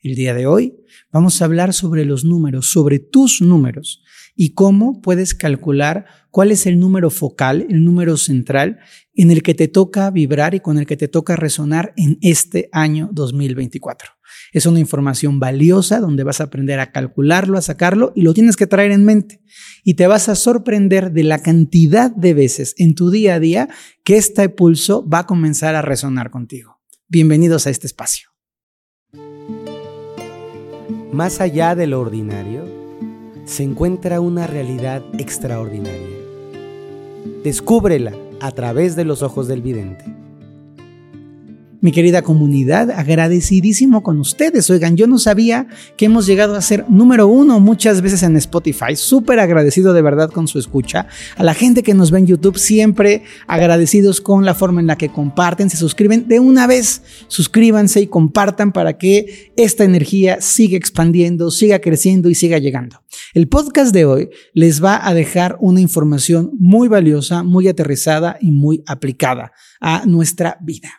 El día de hoy vamos a hablar sobre los números, sobre tus números y cómo puedes calcular cuál es el número focal, el número central en el que te toca vibrar y con el que te toca resonar en este año 2024. Es una información valiosa donde vas a aprender a calcularlo, a sacarlo y lo tienes que traer en mente. Y te vas a sorprender de la cantidad de veces en tu día a día que este pulso va a comenzar a resonar contigo. Bienvenidos a este espacio. Más allá de lo ordinario, se encuentra una realidad extraordinaria. Descúbrela a través de los ojos del vidente. Mi querida comunidad, agradecidísimo con ustedes. Oigan, yo no sabía que hemos llegado a ser número uno muchas veces en Spotify. Súper agradecido de verdad con su escucha. A la gente que nos ve en YouTube, siempre agradecidos con la forma en la que comparten, se suscriben de una vez. Suscríbanse y compartan para que esta energía siga expandiendo, siga creciendo y siga llegando. El podcast de hoy les va a dejar una información muy valiosa, muy aterrizada y muy aplicada a nuestra vida.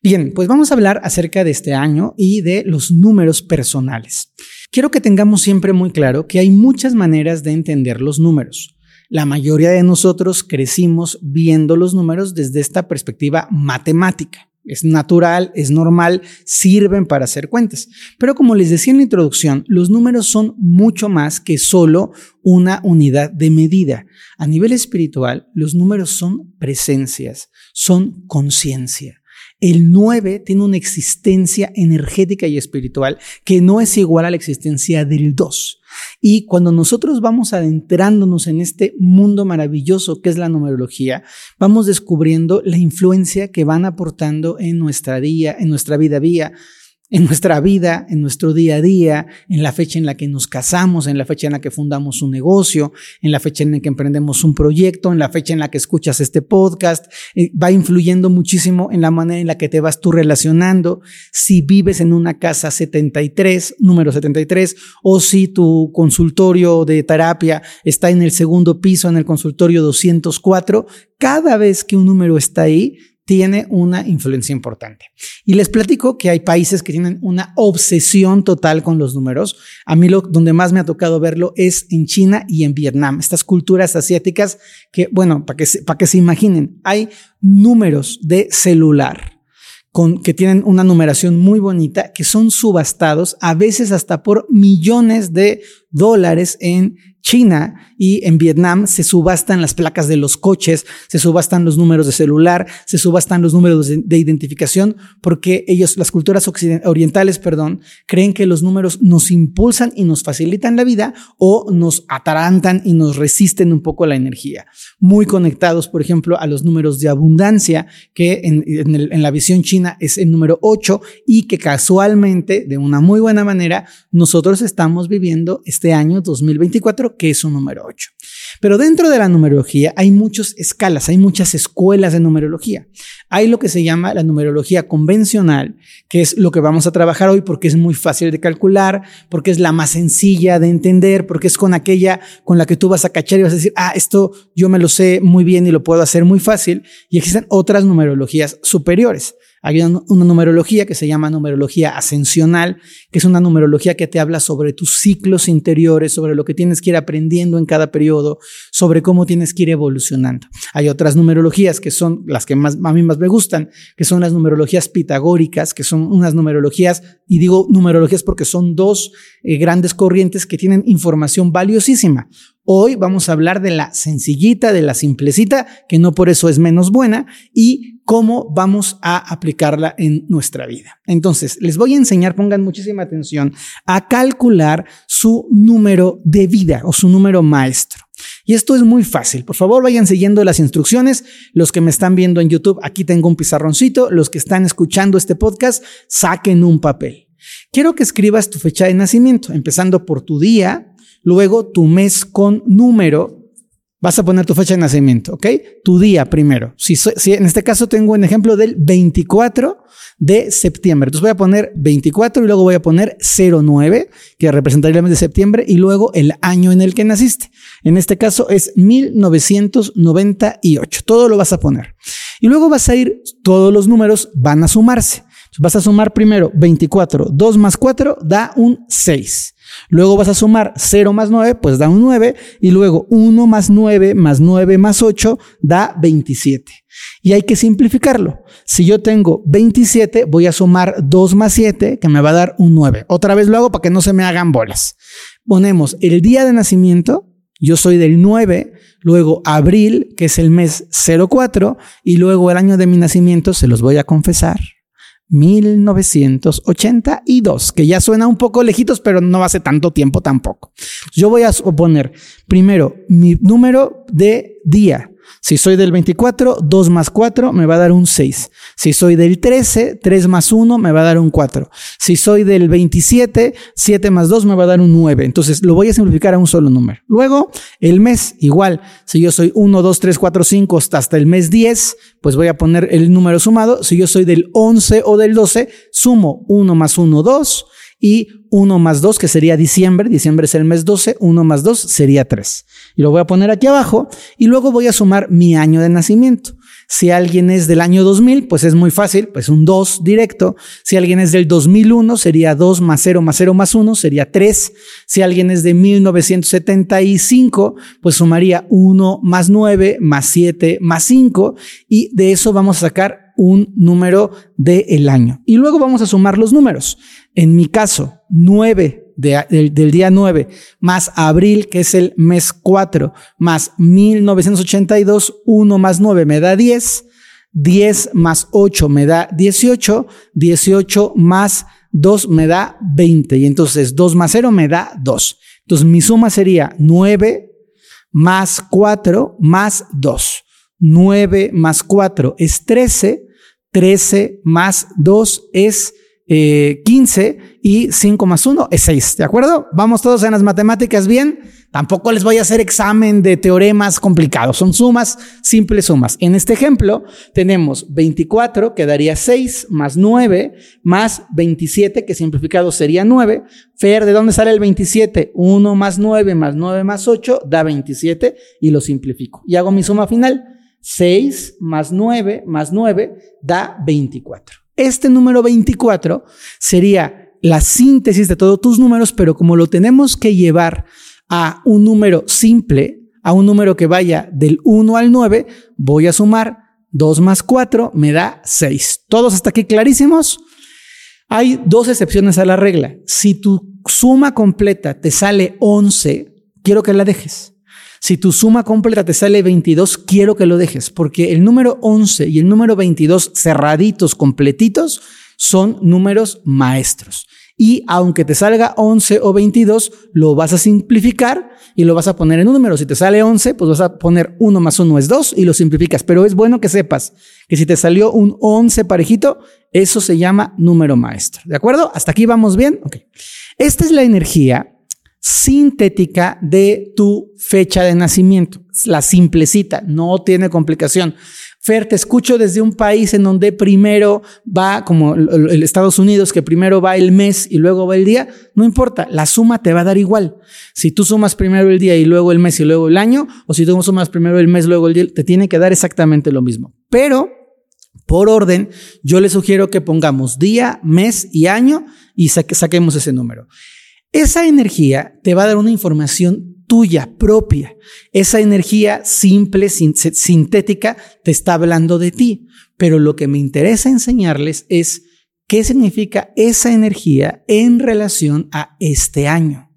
Bien, pues vamos a hablar acerca de este año y de los números personales. Quiero que tengamos siempre muy claro que hay muchas maneras de entender los números. La mayoría de nosotros crecimos viendo los números desde esta perspectiva matemática. Es natural, es normal, sirven para hacer cuentas. Pero como les decía en la introducción, los números son mucho más que solo una unidad de medida. A nivel espiritual, los números son presencias, son conciencia. El 9 tiene una existencia energética y espiritual que no es igual a la existencia del 2. Y cuando nosotros vamos adentrándonos en este mundo maravilloso que es la numerología, vamos descubriendo la influencia que van aportando en nuestra día, en nuestra vida vía en nuestra vida, en nuestro día a día, en la fecha en la que nos casamos, en la fecha en la que fundamos un negocio, en la fecha en la que emprendemos un proyecto, en la fecha en la que escuchas este podcast, eh, va influyendo muchísimo en la manera en la que te vas tú relacionando, si vives en una casa 73, número 73, o si tu consultorio de terapia está en el segundo piso, en el consultorio 204, cada vez que un número está ahí, tiene una influencia importante. Y les platico que hay países que tienen una obsesión total con los números. A mí lo donde más me ha tocado verlo es en China y en Vietnam. Estas culturas asiáticas que, bueno, para que, que se imaginen, hay números de celular con, que tienen una numeración muy bonita, que son subastados a veces hasta por millones de dólares en China y en Vietnam se subastan las placas de los coches, se subastan los números de celular, se subastan los números de, identificación, porque ellos, las culturas orientales, perdón, creen que los números nos impulsan y nos facilitan la vida o nos atarantan y nos resisten un poco la energía. Muy conectados, por ejemplo, a los números de abundancia, que en, en la visión china es el número 8 y que casualmente, de una muy buena manera, nosotros estamos viviendo este año 2024 que es un número 8. Pero dentro de la numerología hay muchas escalas, hay muchas escuelas de numerología. Hay lo que se llama la numerología convencional, que es lo que vamos a trabajar hoy porque es muy fácil de calcular, porque es la más sencilla de entender, porque es con aquella con la que tú vas a cachar y vas a decir, ah, esto yo me lo sé muy bien y lo puedo hacer muy fácil. Y existen otras numerologías superiores. Hay una, numerología que se llama numerología ascensional, que es una numerología que te habla sobre tus ciclos interiores, sobre lo que tienes que ir aprendiendo en cada periodo, sobre cómo tienes que ir evolucionando. Hay otras numerologías que son las que más, a mí más me gustan, que son las numerologías pitagóricas, que son unas numerologías, y digo numerologías porque son dos eh, grandes corrientes que tienen información valiosísima. Hoy vamos a hablar de la sencillita, de la simplecita, que no por eso es menos buena, y cómo vamos a aplicarla en nuestra vida. Entonces, les voy a enseñar, pongan muchísima atención, a calcular su número de vida o su número maestro. Y esto es muy fácil. Por favor, vayan siguiendo las instrucciones. Los que me están viendo en YouTube, aquí tengo un pizarroncito. Los que están escuchando este podcast, saquen un papel. Quiero que escribas tu fecha de nacimiento, empezando por tu día, luego tu mes con número, vas a poner tu fecha de nacimiento, ¿ok? Tu día primero. Si, si, en este caso tengo un ejemplo del 24 de septiembre. Entonces voy a poner 24 y luego voy a poner 09, que representaría el mes de septiembre, y luego el año en el que naciste. En este caso es 1998. Todo lo vas a poner. Y luego vas a ir, todos los números van a sumarse. Vas a sumar primero 24, 2 más 4 da un 6. Luego vas a sumar 0 más 9, pues da un 9. Y luego 1 más 9 más 9 más 8 da 27. Y hay que simplificarlo. Si yo tengo 27, voy a sumar 2 más 7, que me va a dar un 9. Otra vez lo hago para que no se me hagan bolas. Ponemos el día de nacimiento, yo soy del 9, luego abril, que es el mes 04, y luego el año de mi nacimiento, se los voy a confesar. 1982, que ya suena un poco lejitos, pero no hace tanto tiempo tampoco. Yo voy a poner primero mi número de día, si soy del 24, 2 más 4 me va a dar un 6. Si soy del 13, 3 más 1 me va a dar un 4. Si soy del 27, 7 más 2 me va a dar un 9. Entonces lo voy a simplificar a un solo número. Luego, el mes, igual. Si yo soy 1, 2, 3, 4, 5 hasta el mes 10, pues voy a poner el número sumado. Si yo soy del 11 o del 12, sumo 1 más 1, 2 y 1 más 2, que sería diciembre, diciembre es el mes 12, 1 más 2 sería 3. Y lo voy a poner aquí abajo y luego voy a sumar mi año de nacimiento. Si alguien es del año 2000, pues es muy fácil, pues un 2 directo. Si alguien es del 2001, sería 2 más 0 más 0 más 1, sería 3. Si alguien es de 1975, pues sumaría 1 más 9 más 7 más 5 y de eso vamos a sacar un número del año. Y luego vamos a sumar los números. En mi caso, 9 del, día 9 más abril, que es el mes 4, más 1982, 1 más 9 me da 10. 10 más 8 me da 18, 18 más 2 me da 20 y entonces 2 más 0 me da 2. Entonces mi suma sería 9 más 4 más 2. 9 más 4 es 13 13 más 2 es 15 eh, y 5 más 1 es 6. ¿De acuerdo? Vamos todos en las matemáticas bien. Tampoco les voy a hacer examen de teoremas complicados. Son sumas, simples sumas. En este ejemplo tenemos 24 que daría 6 más 9 más 27 que simplificado sería 9. Fer, ¿de dónde sale el 27? 1 más 9 más 9 más 8 da 27 y lo simplifico. Y hago mi suma final. 6 más 9 más 9 da 24. Este número 24 sería la síntesis de todos tus números, pero como lo tenemos que llevar a un número simple, a un número que vaya del 1 al 9, voy a sumar 2 más 4, me da 6. ¿Todos hasta aquí clarísimos? Hay dos excepciones a la regla. Si tu suma completa te sale 11, quiero que la dejes. Si tu suma completa te sale 22, quiero que lo dejes, porque el número 11 y el número 22 cerraditos, completitos, son números maestros. Y aunque te salga 11 o 22, lo vas a simplificar y lo vas a poner en un número. Si te sale 11, pues vas a poner 1 más 1 es 2 y lo simplificas. Pero es bueno que sepas que si te salió un 11 parejito, eso se llama número maestro. ¿De acuerdo? ¿Hasta aquí vamos bien? Esta es la energía sintética de tu fecha de nacimiento. La simplecita, no tiene complicación. Fer, te escucho desde un país en donde primero va, como el Estados Unidos, que primero va el mes y luego va el día. No importa, la suma te va a dar igual. Si tú sumas primero el día y luego el mes y luego el año, o si tú sumas primero el mes, luego el día, te tiene que dar exactamente lo mismo. Pero, por orden, yo le sugiero que pongamos día, mes y año y saquemos ese número. Esa energía te va a dar una información tuya, propia. Esa energía simple, sintética, te está hablando de ti. Pero lo que me interesa enseñarles es qué significa esa energía en relación a este año.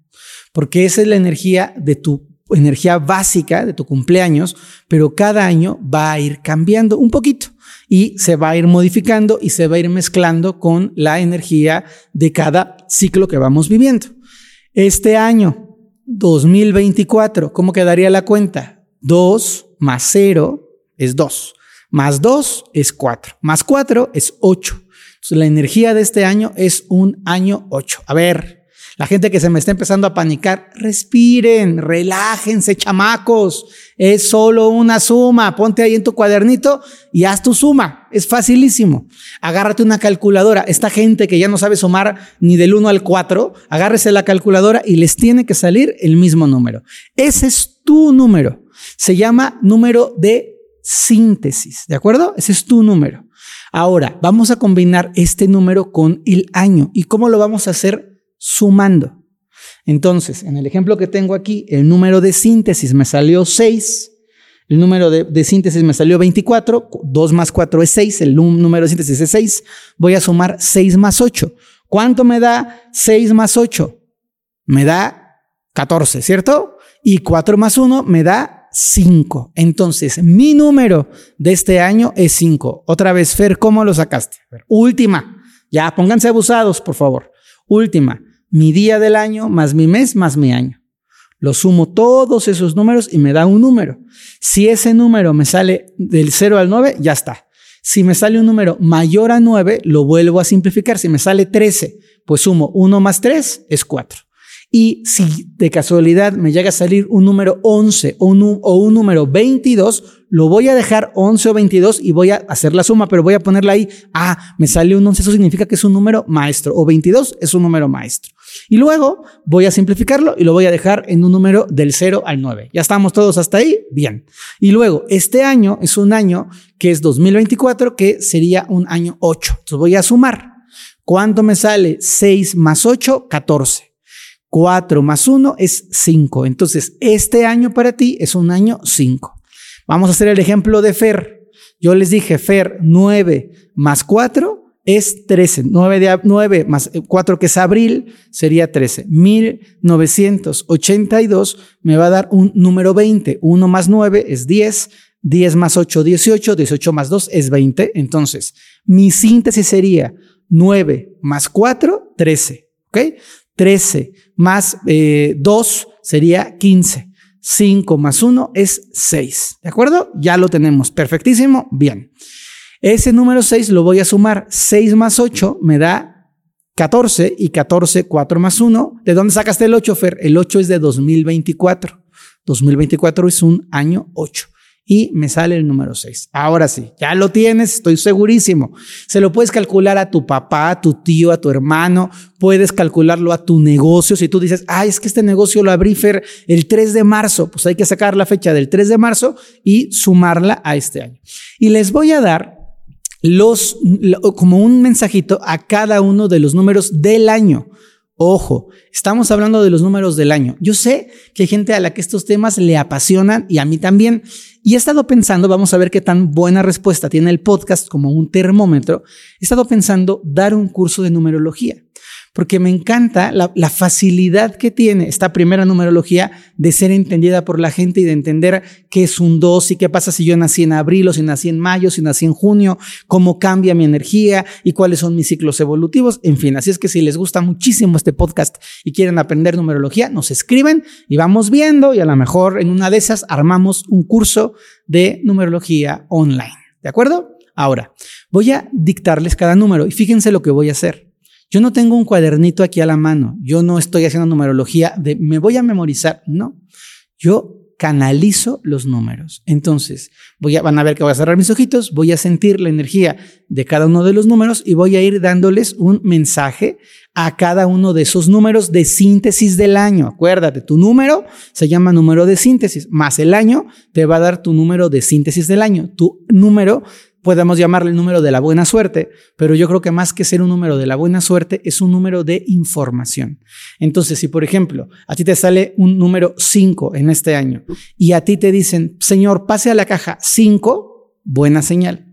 Porque esa es la energía de tu energía básica de tu cumpleaños, pero cada año va a ir cambiando un poquito y se va a ir modificando y se va a ir mezclando con la energía de cada ciclo que vamos viviendo. Este año, 2024, ¿cómo quedaría la cuenta? 2 más 0 es 2, más 2 es 4, más 4 es 8. Entonces, la energía de este año es un año 8. A ver, la gente que se me está empezando a panicar, respiren, relájense, chamacos. Es solo una suma. Ponte ahí en tu cuadernito y haz tu suma. Es facilísimo. Agárrate una calculadora. Esta gente que ya no sabe sumar ni del 1 al 4, agárrese la calculadora y les tiene que salir el mismo número. Ese es tu número. Se llama número de síntesis. ¿De acuerdo? Ese es tu número. Ahora, vamos a combinar este número con el año. ¿Y cómo lo vamos a hacer? Sumando. Entonces, en el ejemplo que tengo aquí, el número de síntesis me salió 6, el número de, síntesis me salió 24, 2 más 4 es 6, el número de síntesis es 6, voy a sumar 6 más 8. ¿Cuánto me da 6 más 8? Me da 14, ¿cierto? Y 4 más 1 me da 5. Entonces, mi número de este año es 5. Otra vez, Fer, ¿cómo lo sacaste? Última. Ya, pónganse abusados, por favor. Última. Mi día del año más mi mes más mi año. Lo sumo todos esos números y me da un número. Si ese número me sale del 0 al 9, ya está. Si me sale un número mayor a 9, lo vuelvo a simplificar. Si me sale 13, pues sumo 1 más 3 es 4. Y si de casualidad me llega a salir un número 11 o un, número 22, lo voy a dejar 11 o 22 y voy a hacer la suma, pero voy a ponerla ahí. Ah, me sale un 11, eso significa que es un número maestro. O 22 es un número maestro. Y luego voy a simplificarlo y lo voy a dejar en un número del 0 al 9. Ya estamos todos hasta ahí. Bien. Y luego, este año es un año que es 2024, que sería un año 8. Entonces voy a sumar. ¿Cuánto me sale? 6 más 8, 14. 4 más 1 es 5. Entonces, este año para ti es un año 5. Vamos a hacer el ejemplo de Fer. Yo les dije, Fer, 9 más 4 es 13. 9, de, 9 más 4 que es abril sería 13. 1982 me va a dar un número 20. 1 más 9 es 10. 10 más 8, 18. 18 más 2 es 20. Entonces, mi síntesis sería 9 más 4, 13. ¿Ok? 13 más 2 eh, sería 15. 5 más 1 es 6. ¿De acuerdo? Ya lo tenemos. Perfectísimo. Bien. Ese número 6 lo voy a sumar. 6 más 8 me da 14 y 14, 4 más 1. ¿De dónde sacaste el 8, Fer? El 8 es de 2024. 2024 es un año 8 y me sale el número 6. Ahora sí, ya lo tienes, estoy segurísimo. Se lo puedes calcular a tu papá, a tu tío, a tu hermano, puedes calcularlo a tu negocio. Si tú dices, ay, es que este negocio lo abrí Fer el 3 de marzo, pues hay que sacar la fecha del 3 de marzo y sumarla a este año. Y les voy a dar los, como un mensajito a cada uno de los números del año. Ojo, estamos hablando de los números del año. Yo sé que hay gente a la que estos temas le apasionan y a mí también. Y he estado pensando, vamos a ver qué tan buena respuesta tiene el podcast como un termómetro. He estado pensando dar un curso de numerología porque me encanta la, facilidad que tiene esta primera numerología de ser entendida por la gente y de entender qué es un 2 y qué pasa si yo nací en abril o si nací en mayo, si nací en junio, cómo cambia mi energía y cuáles son mis ciclos evolutivos. En fin, así es que si les gusta muchísimo este podcast y quieren aprender numerología, nos escriben y vamos viendo y a lo mejor en una de esas armamos un curso de numerología online. ¿De acuerdo? Ahora, voy a dictarles cada número y fíjense lo que voy a hacer. Yo no tengo un cuadernito aquí a la mano. Yo no estoy haciendo numerología de me voy a memorizar. No. Yo canalizo los números. Entonces, voy a, van a ver que voy a cerrar mis ojitos, voy a sentir la energía de cada uno de los números y voy a ir dándoles un mensaje a cada uno de esos números de síntesis del año. Acuérdate, tu número se llama número de síntesis, más el año te va a dar tu número de síntesis del año. Tu número podemos llamarle el número de la buena suerte, pero yo creo que más que ser un número de la buena suerte, es un número de información. Entonces, si por ejemplo, a ti te sale un número 5 en este año y a ti te dicen, señor, pase a la caja 5, buena señal.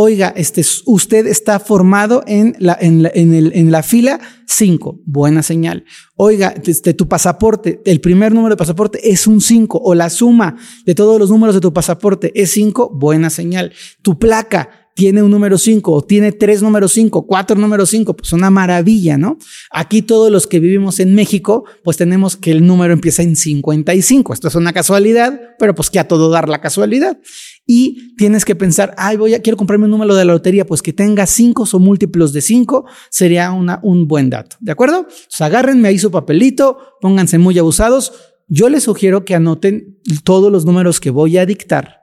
Oiga, este, usted está formado en la, en la, en el, en la fila 5, buena señal. Oiga, este, tu pasaporte, el primer número de pasaporte es un 5 o la suma de todos los números de tu pasaporte es 5, buena señal. Tu placa tiene un número 5 o tiene tres números 5, cuatro números 5, pues una maravilla, ¿no? Aquí todos los que vivimos en México, pues tenemos que el número empieza en 55. Esto es una casualidad, pero pues que a todo dar la casualidad. Y tienes que pensar, ay, voy a, quiero comprarme un número de la lotería, pues que tenga 5 o múltiplos de 5 sería una, un buen dato, ¿de acuerdo? Pues agárrenme ahí su papelito, pónganse muy abusados. Yo les sugiero que anoten todos los números que voy a dictar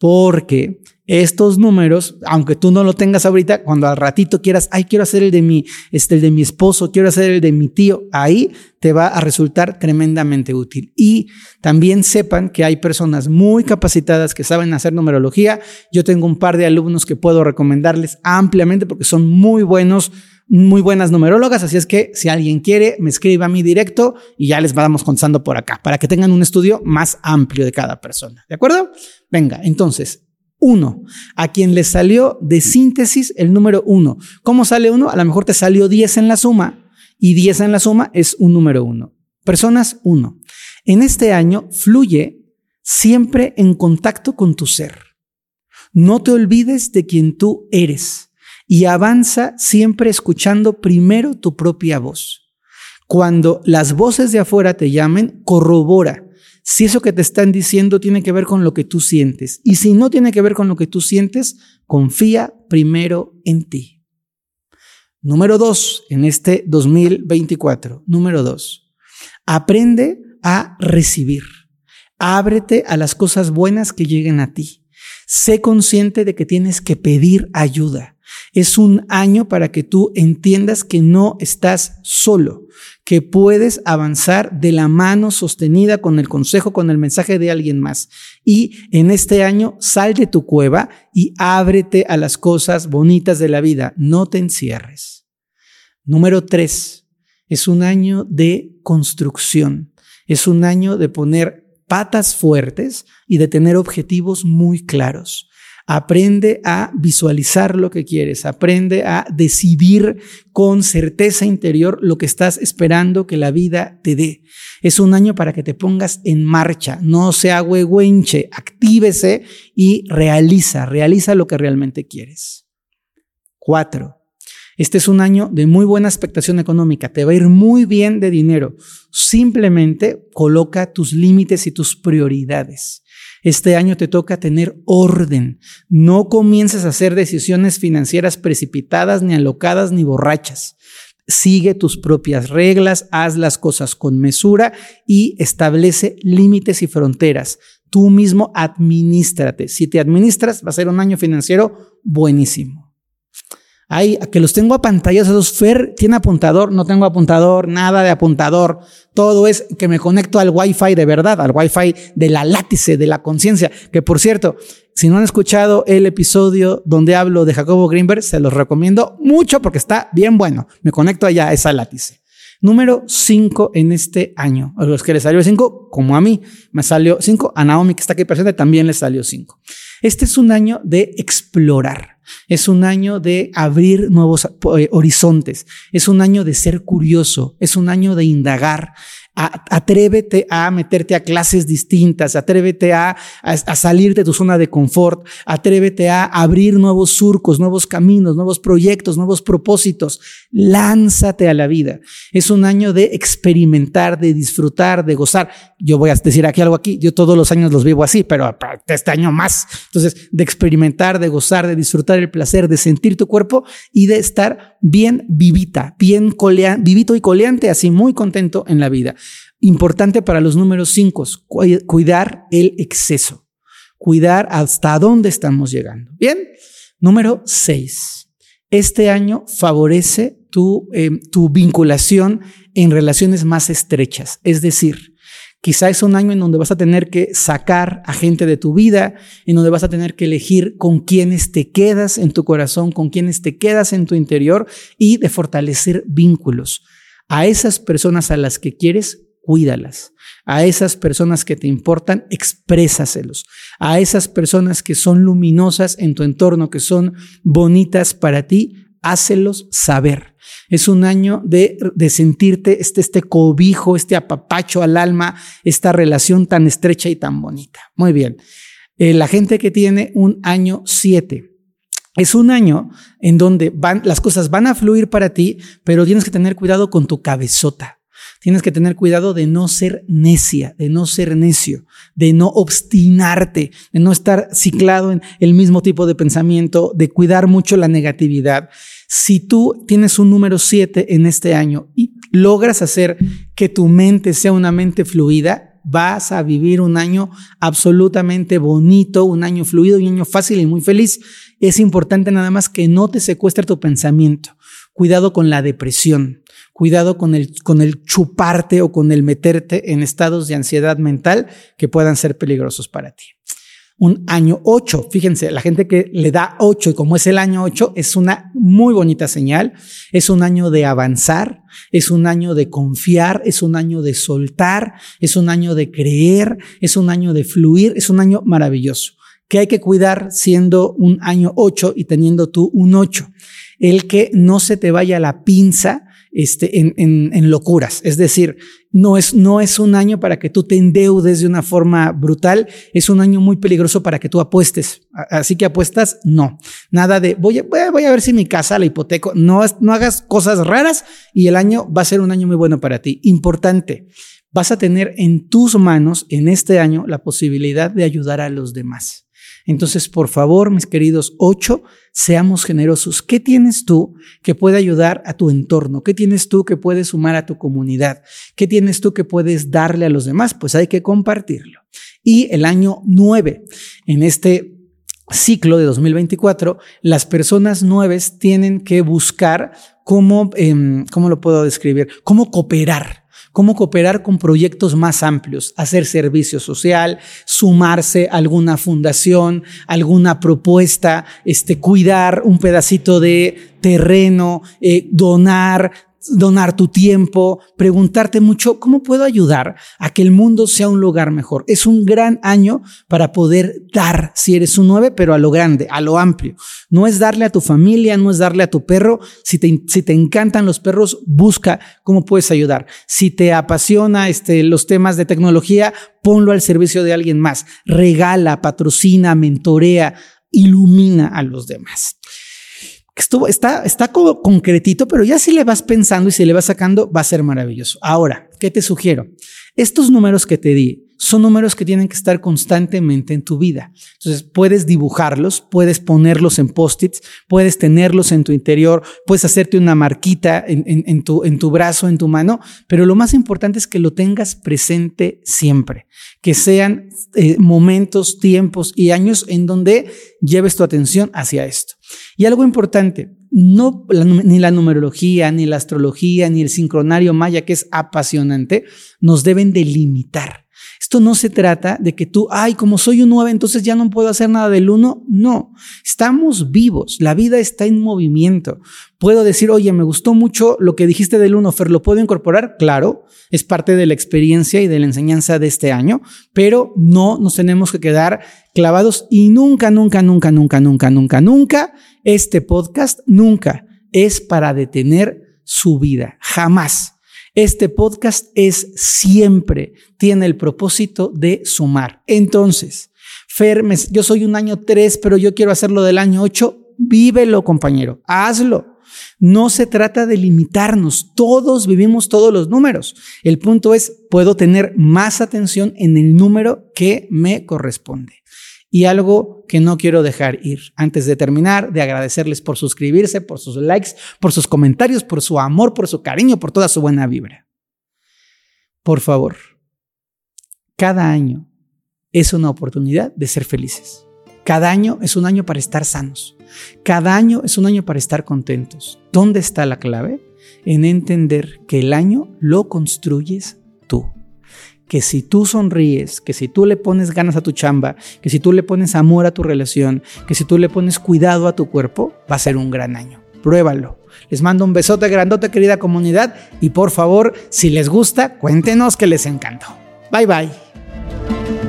porque estos números, aunque tú no lo tengas ahorita, cuando al ratito quieras, ay, quiero hacer el de mi, este, el de mi esposo, quiero hacer el de mi tío, ahí te va a resultar tremendamente útil. Y también sepan que hay personas muy capacitadas que saben hacer numerología. Yo tengo un par de alumnos que puedo recomendarles ampliamente porque son muy buenos muy buenas numerólogas, así es que si alguien quiere, me escriba a mi directo y ya les vamos contando por acá, para que tengan un estudio más amplio de cada persona. ¿De acuerdo? Venga, entonces, uno, a quien le salió de síntesis el número uno. ¿Cómo sale uno? A lo mejor te salió 10 en la suma y 10 en la suma es un número uno. Personas, uno. En este año fluye siempre en contacto con tu ser. No te olvides de quien tú eres y avanza siempre escuchando primero tu propia voz. Cuando las voces de afuera te llamen, corrobora si eso que te están diciendo tiene que ver con lo que tú sientes. Y si no tiene que ver con lo que tú sientes, confía primero en ti. Número dos, en este 2024. Número dos, aprende a recibir. Ábrete a las cosas buenas que lleguen a ti. Sé consciente de que tienes que pedir ayuda. Es un año para que tú entiendas que no estás solo, que puedes avanzar de la mano sostenida con el consejo, con el mensaje de alguien más. Y en este año sal de tu cueva y ábrete a las cosas bonitas de la vida. No te encierres. Número tres, es un año de construcción. Es un año de poner patas fuertes y de tener objetivos muy claros. Aprende a visualizar lo que quieres, aprende a decidir con certeza interior lo que estás esperando que la vida te dé. Es un año para que te pongas en marcha, no sea huehuenche, actívese y realiza, realiza lo que realmente quieres. Cuatro, este es un año de muy buena expectación económica, te va a ir muy bien de dinero. Simplemente coloca tus límites y tus prioridades. Este año te toca tener orden. No comiences a hacer decisiones financieras precipitadas, ni alocadas, ni borrachas. Sigue tus propias reglas, haz las cosas con mesura y establece límites y fronteras. Tú mismo administrate. Si te administras, va a ser un año financiero buenísimo. Ay, que los tengo a pantallas esos. Fer tiene apuntador, no tengo apuntador, nada de apuntador. Todo es que me conecto al Wi-Fi de verdad, al Wi-Fi de la látice, de la conciencia. Que por cierto, si no han escuchado el episodio donde hablo de Jacobo Greenberg, se los recomiendo mucho porque está bien bueno. Me conecto allá a esa látice. Número 5 en este año. A los que les salió 5, como a mí, me salió 5. A Naomi, que está aquí presente, también le salió 5. Este es un año de explorar. Es un año de abrir nuevos eh, horizontes. Es un año de ser curioso. Es un año de indagar atrévete a meterte a clases distintas, atrévete a, a, salir de tu zona de confort, atrévete a abrir nuevos surcos, nuevos caminos, nuevos proyectos, nuevos propósitos. Lánzate a la vida. Es un año de experimentar, de disfrutar, de gozar. Yo voy a decir aquí algo aquí, yo todos los años los vivo así, pero este año más. Entonces, de experimentar, de gozar, de disfrutar el placer, de sentir tu cuerpo y de estar bien vivita, bien vivito y coleante, así muy contento en la vida. Importante para los números 5, cuidar el exceso, cuidar hasta dónde estamos llegando. Bien, número 6. Este año favorece tu, em, tu vinculación en relaciones más estrechas, es decir, Quizá es un año en donde vas a tener que sacar a gente de tu vida, en donde vas a tener que elegir con quienes te quedas en tu corazón, con quienes te quedas en tu interior y de fortalecer vínculos. A esas personas a las que quieres, cuídalas. A esas personas que te importan, exprésaselos. A esas personas que son luminosas en tu entorno, que son bonitas para ti, hácelos saber. Es un año de, de sentirte este, este cobijo, este apapacho al alma, esta relación tan estrecha y tan bonita. Muy bien. Eh, la gente que tiene un año 7 es un año en donde las cosas van a fluir para ti, pero tienes que tener cuidado con tu cabezota. Tienes que tener cuidado de no ser necia, de no ser necio, de no obstinarte, de no estar ciclado en el mismo tipo de pensamiento, de cuidar mucho la negatividad. Si tú tienes un número 7 en este año y logras hacer que tu mente sea una mente fluida, vas a vivir un año absolutamente bonito, un año fluido, un año fácil y muy feliz. Es importante nada más que no te secuestre tu pensamiento. Cuidado con la depresión, cuidado con el, con el chuparte o con el meterte en estados de ansiedad mental que puedan ser peligrosos para ti un año 8. Fíjense, la gente que le da 8 y como es el año 8, es una muy bonita señal. Es un año de avanzar, es un año de confiar, es un año de soltar, es un año de creer, es un año de fluir, es un año maravilloso. Que hay que cuidar siendo un año 8 y teniendo tú un 8. El que no se te vaya la pinza este, en, en, locuras. Es decir, no es, no es un año para que tú te endeudes de una forma brutal, es un año muy peligroso para que tú apuestes. Así que apuestas, no. Nada de voy a, voy a ver si mi casa la hipoteco. No, no hagas cosas raras y el año va a ser un año muy bueno para ti. Importante. Vas a tener en tus manos en este año la posibilidad de ayudar a los demás. Entonces, por favor, mis queridos ocho, seamos generosos. ¿Qué tienes tú que puede ayudar a tu entorno? ¿Qué tienes tú que puede sumar a tu comunidad? ¿Qué tienes tú que puedes darle a los demás? Pues hay que compartirlo. Y el año nueve, en este ciclo de 2024, las personas nueves tienen que buscar cómo, em, ¿cómo lo puedo describir? Cómo cooperar cómo cooperar con proyectos más amplios, hacer servicio social, sumarse a alguna fundación, alguna propuesta, este, cuidar un pedacito de terreno, eh, donar, donar tu tiempo, preguntarte mucho, ¿cómo puedo ayudar a que el mundo sea un lugar mejor? Es un gran año para poder dar, si eres un nueve, pero a lo grande, a lo amplio. No es darle a tu familia, no es darle a tu perro. Si te, si te encantan los perros, busca cómo puedes ayudar. Si te apasiona este, los temas de tecnología, ponlo al servicio de alguien más. Regala, patrocina, mentorea, ilumina a los demás estuvo, está, está como concretito, pero ya si le vas pensando y si le vas sacando, va a ser maravilloso. Ahora, ¿qué te sugiero? Estos números que te di son números que tienen que estar constantemente en tu vida. Entonces, puedes dibujarlos, puedes ponerlos en post-its, puedes tenerlos en tu interior, puedes hacerte una marquita en, tu, en tu brazo, en tu mano, pero lo más importante es que lo tengas presente siempre, que sean eh, momentos, tiempos y años en donde lleves tu atención hacia esto. Y algo importante, no ni la numerología, ni la astrología, ni el sincronario maya, que es apasionante, nos deben delimitar. Esto no se trata de que tú, ay, como soy un 9, entonces ya no puedo hacer nada del 1. No, estamos vivos, la vida está en movimiento. Puedo decir, oye, me gustó mucho lo que dijiste del 1, Fer, ¿lo puedo incorporar? Claro, es parte de la experiencia y de la enseñanza de este año, pero no nos tenemos que quedar clavados y nunca, nunca, nunca, nunca, nunca, nunca, nunca, este podcast nunca es para detener su vida, jamás. Este podcast es siempre, tiene el propósito de sumar. Entonces, Fermes, yo soy un año 3, pero yo quiero hacerlo del año 8. Vívelo, compañero, hazlo. No se trata de limitarnos, todos vivimos todos los números. El punto es, puedo tener más atención en el número que me corresponde. Y algo que no quiero dejar ir. Antes de terminar, de agradecerles por suscribirse, por sus likes, por sus comentarios, por su amor, por su cariño, por toda su buena vibra. Por favor, cada año es una oportunidad de ser felices. Cada año es un año para estar sanos. Cada año es un año para estar contentos. ¿Dónde está la clave? En entender que el año lo construyes tú que si tú sonríes, que si tú le pones ganas a tu chamba, que si tú le pones amor a tu relación, que si tú le pones cuidado a tu cuerpo, va a ser un gran año. Pruébalo. Les mando un besote grandote, querida comunidad, y por favor, si les gusta, cuéntenos que les encantó. Bye bye.